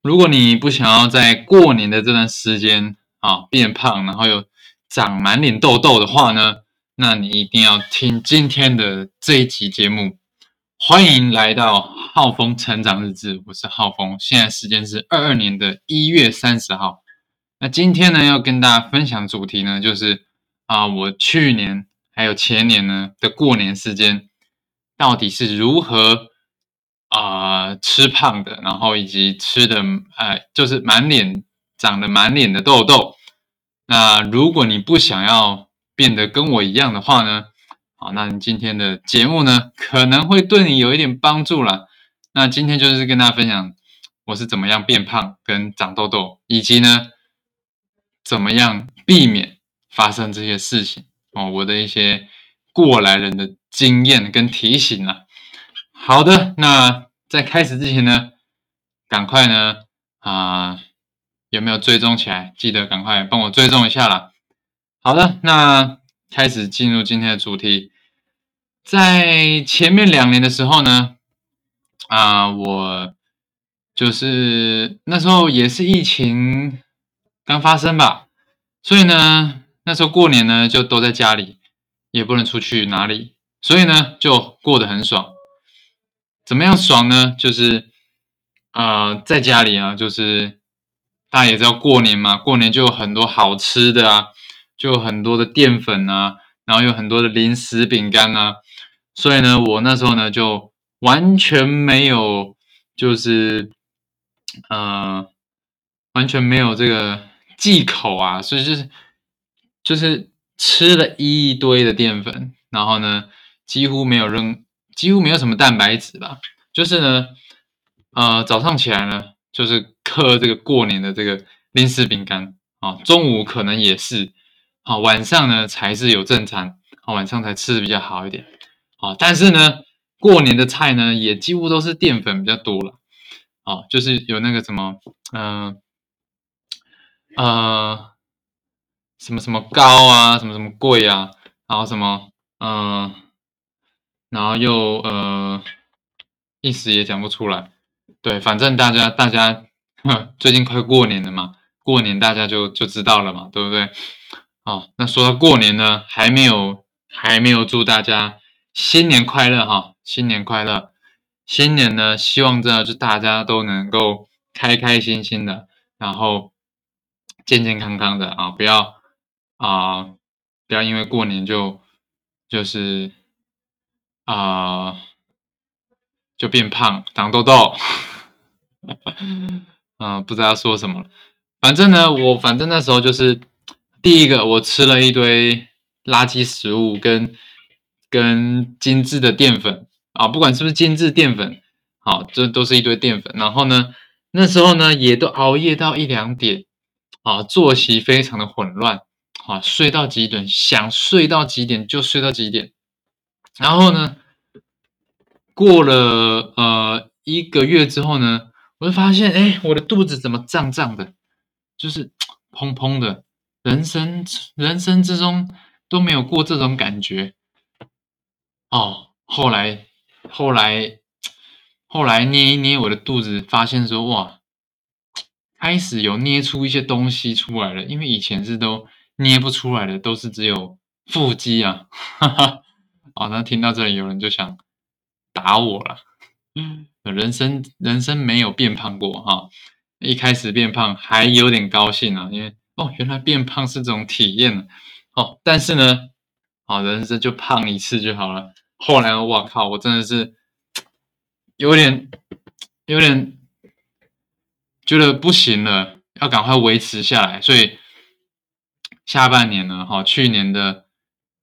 如果你不想要在过年的这段时间啊变胖，然后又长满脸痘痘的话呢，那你一定要听今天的这一集节目。欢迎来到浩峰成长日志，我是浩峰，现在时间是二二年的一月三十号。那今天呢，要跟大家分享主题呢，就是啊，我去年还有前年呢的过年时间，到底是如何啊吃胖的，然后以及吃的哎，就是满脸长得满脸的痘痘。那如果你不想要变得跟我一样的话呢？好，那你今天的节目呢，可能会对你有一点帮助了。那今天就是跟大家分享我是怎么样变胖跟长痘痘，以及呢，怎么样避免发生这些事情哦，我的一些过来人的经验跟提醒了。好的，那在开始之前呢，赶快呢啊，有没有追踪起来？记得赶快帮我追踪一下啦。好的，那。开始进入今天的主题，在前面两年的时候呢，啊，我就是那时候也是疫情刚发生吧，所以呢，那时候过年呢就都在家里，也不能出去哪里，所以呢就过得很爽。怎么样爽呢？就是啊，在家里啊，就是大家也知道过年嘛，过年就有很多好吃的啊。就有很多的淀粉啊，然后有很多的零食饼干啊，所以呢，我那时候呢就完全没有，就是呃，完全没有这个忌口啊，所以就是就是吃了一堆的淀粉，然后呢，几乎没有扔，几乎没有什么蛋白质吧，就是呢，呃，早上起来呢，就是嗑这个过年的这个零食饼干啊，中午可能也是。啊，晚上呢才是有正餐，啊，晚上才吃的比较好一点，啊，但是呢，过年的菜呢也几乎都是淀粉比较多了，啊，就是有那个什么，嗯，呃，什么什么糕啊，什么什么贵啊，然后什么，嗯，然后又呃，一时也讲不出来，对，反正大家大家，最近快过年了嘛，过年大家就就知道了嘛，对不对？哦，那说到过年呢，还没有还没有祝大家新年快乐哈，新年快乐，新年呢，希望这就大家都能够开开心心的，然后健健康康的啊，不要啊，不要因为过年就就是啊就变胖长痘痘，嗯，不知道说什么，反正呢，我反正那时候就是。第一个，我吃了一堆垃圾食物，跟跟精致的淀粉啊，不管是不是精致淀粉，好，这都是一堆淀粉。然后呢，那时候呢，也都熬夜到一两点，啊，作息非常的混乱，啊，睡到几点想睡到几点就睡到几点。然后呢，过了呃一个月之后呢，我就发现，哎，我的肚子怎么胀胀的，就是 砰砰的。人生人生之中都没有过这种感觉哦。后来后来后来捏一捏我的肚子，发现说哇，开始有捏出一些东西出来了。因为以前是都捏不出来的，都是只有腹肌啊。哈哈，哦，那听到这里有人就想打我了。嗯，人生人生没有变胖过哈。一开始变胖还有点高兴啊，因为。哦，原来变胖是种体验哦，但是呢，好人生就胖一次就好了。后来我靠，我真的是有点有点觉得不行了，要赶快维持下来。所以下半年呢，哈，去年的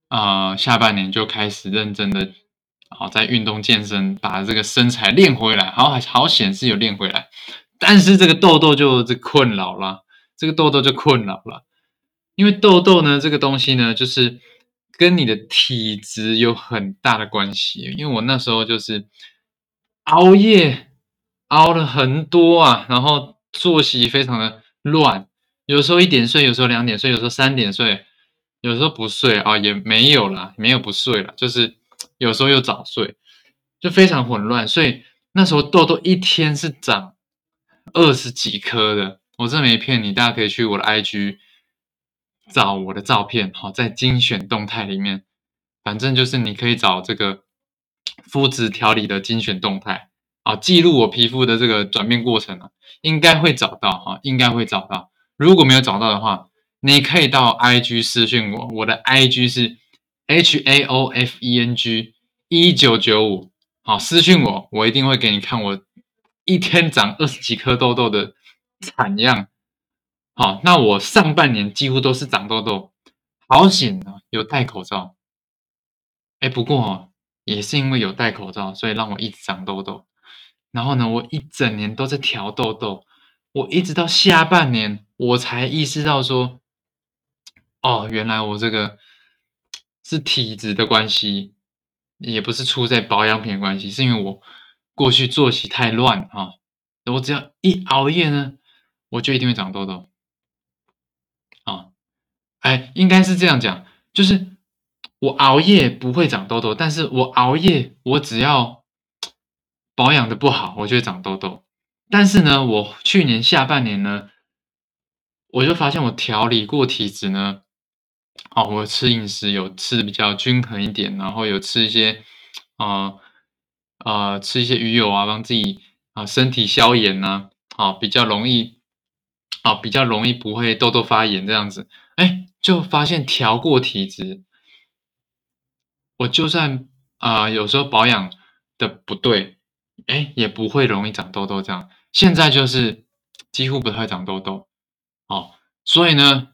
啊下半年就开始认真的好在运动健身，把这个身材练回来。好好显示有练回来，但是这个痘痘就这困扰了。这个痘痘就困扰了，因为痘痘呢，这个东西呢，就是跟你的体质有很大的关系。因为我那时候就是熬夜熬了很多啊，然后作息非常的乱，有时候一点睡，有时候两点睡，有时候三点睡，有时候不睡啊，也没有啦，没有不睡了，就是 有时候又早睡，就非常混乱。所以那时候痘痘一天是长二十几颗的，我真没骗你，大家可以去我的 IG 找我的照片，好，在精选动态里面，反正就是你可以找这个 肤质调理的精选动态，啊，记录我皮肤的这个转变过程啊，应该会找到哈，应该会找到。如果没有找到的话，你可以到 IG 私讯我，我的 IG 是 H A O F E N G 一九九五，好，私讯我，我一定会给你看我。一天长二十几颗痘痘的惨样，好，那我上半年几乎都是长痘痘，好险啊，有戴口罩。哎，不过也是因为有戴口罩，所以让我一直长痘痘。然后呢，我一整年都在调痘痘，我一直到下半年我才意识到说，哦，原来我这个是体质的关系，也不是出在保养品的关系，是因为我。过去作息太乱啊！我只要一熬夜呢，我就一定会长痘痘。啊，哎，应该是这样讲，就是我熬夜不会长痘痘，但是我熬夜，我只要保养的不好，我就会长痘痘。但是呢，我去年下半年呢，我就发现我调理过体质呢，哦，我吃饮食有吃比较均衡一点，然后有吃一些啊。啊，吃一些鱼油啊，让自己啊身体消炎呐，啊比较容易，啊比较容易不会痘痘发炎这样子，哎，就发现调过体质，我就算啊有时候保养的不对，哎也不会容易长痘痘这样，现在就是几乎不太长痘痘，哦，所以呢，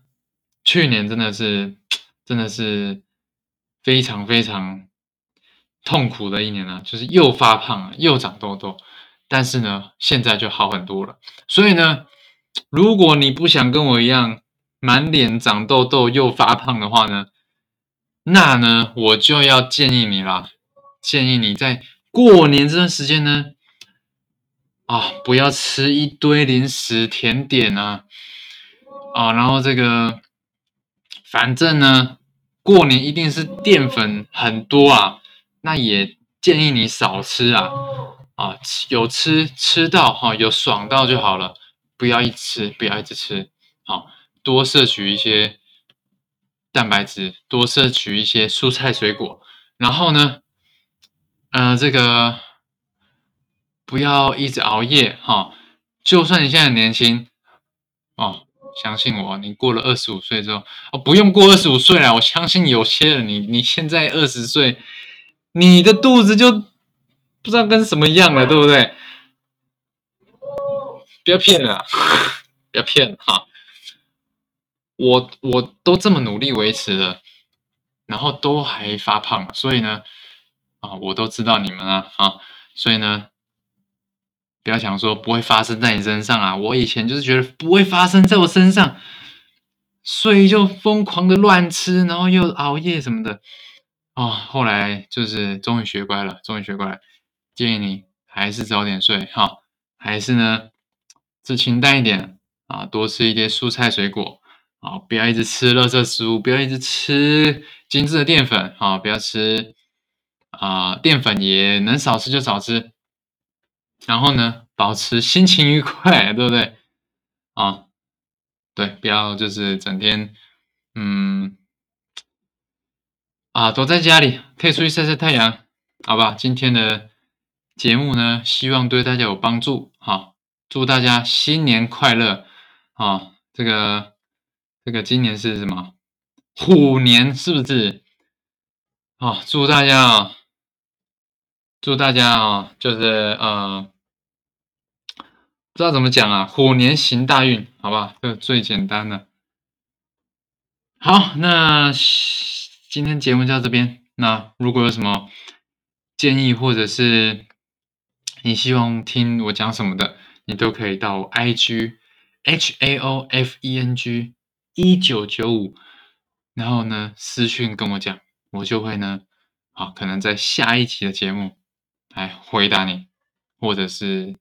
去年真的是真的是非常非常。痛苦的一年呢，就是又发胖又长痘痘，但是呢，现在就好很多了。所以呢，如果你不想跟我一样满脸长痘痘又发胖的话呢，那呢，我就要建议你啦，建议你在过年这段时间呢，啊，不要吃一堆零食甜点啊，啊，然后这个，反正呢，过年一定是淀粉很多啊。那也建议你少吃啊，啊，有吃吃到哈，有爽到就好了，不要一吃，不要一直吃，好多摄取一些蛋白质，多摄取一些蔬菜水果，然后呢，呃，这个不要一直熬夜哈，就算你现在年轻哦，相信我，你过了二十五岁之后，哦，不用过二十五岁了，我相信有些人，你你现在二十岁。你的肚子就不知道跟什么样了，对不对？不要骗了，不要骗哈！我我都这么努力维持了，然后都还发胖，所以呢，啊，我都知道你们啊，啊，所以呢，不要想说不会发生在你身上啊！我以前就是觉得不会发生在我身上，所以就疯狂的乱吃，然后又熬夜什么的。哦，后来就是终于学乖了，终于学乖了。建议你还是早点睡哈，还是呢吃清淡一点啊，多吃一些蔬菜水果啊，不要一直吃垃圾食物，不要一直吃精致的淀粉啊，不要吃啊淀粉也能少吃就少吃。然后呢，保持心情愉快，对不对？啊，对，不要就是整天嗯。啊，躲在家里可以出去晒晒太阳，好吧？今天的节目呢，希望对大家有帮助。好，祝大家新年快乐！啊，这个这个今年是什么？虎年是不是？啊，祝大家啊，祝大家啊，就是呃，不知道怎么讲啊，虎年行大运，好吧？这最简单的。好，那。今天节目就到这边。那如果有什么建议，或者是你希望听我讲什么的，你都可以到 I G H A O F E N G 一九九五，然后呢私讯跟我讲，我就会呢，好可能在下一期的节目来回答你，或者是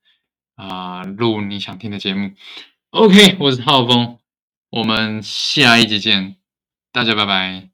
啊录你想听的节目。OK，我是浩峰，我们下一集见，大家拜拜。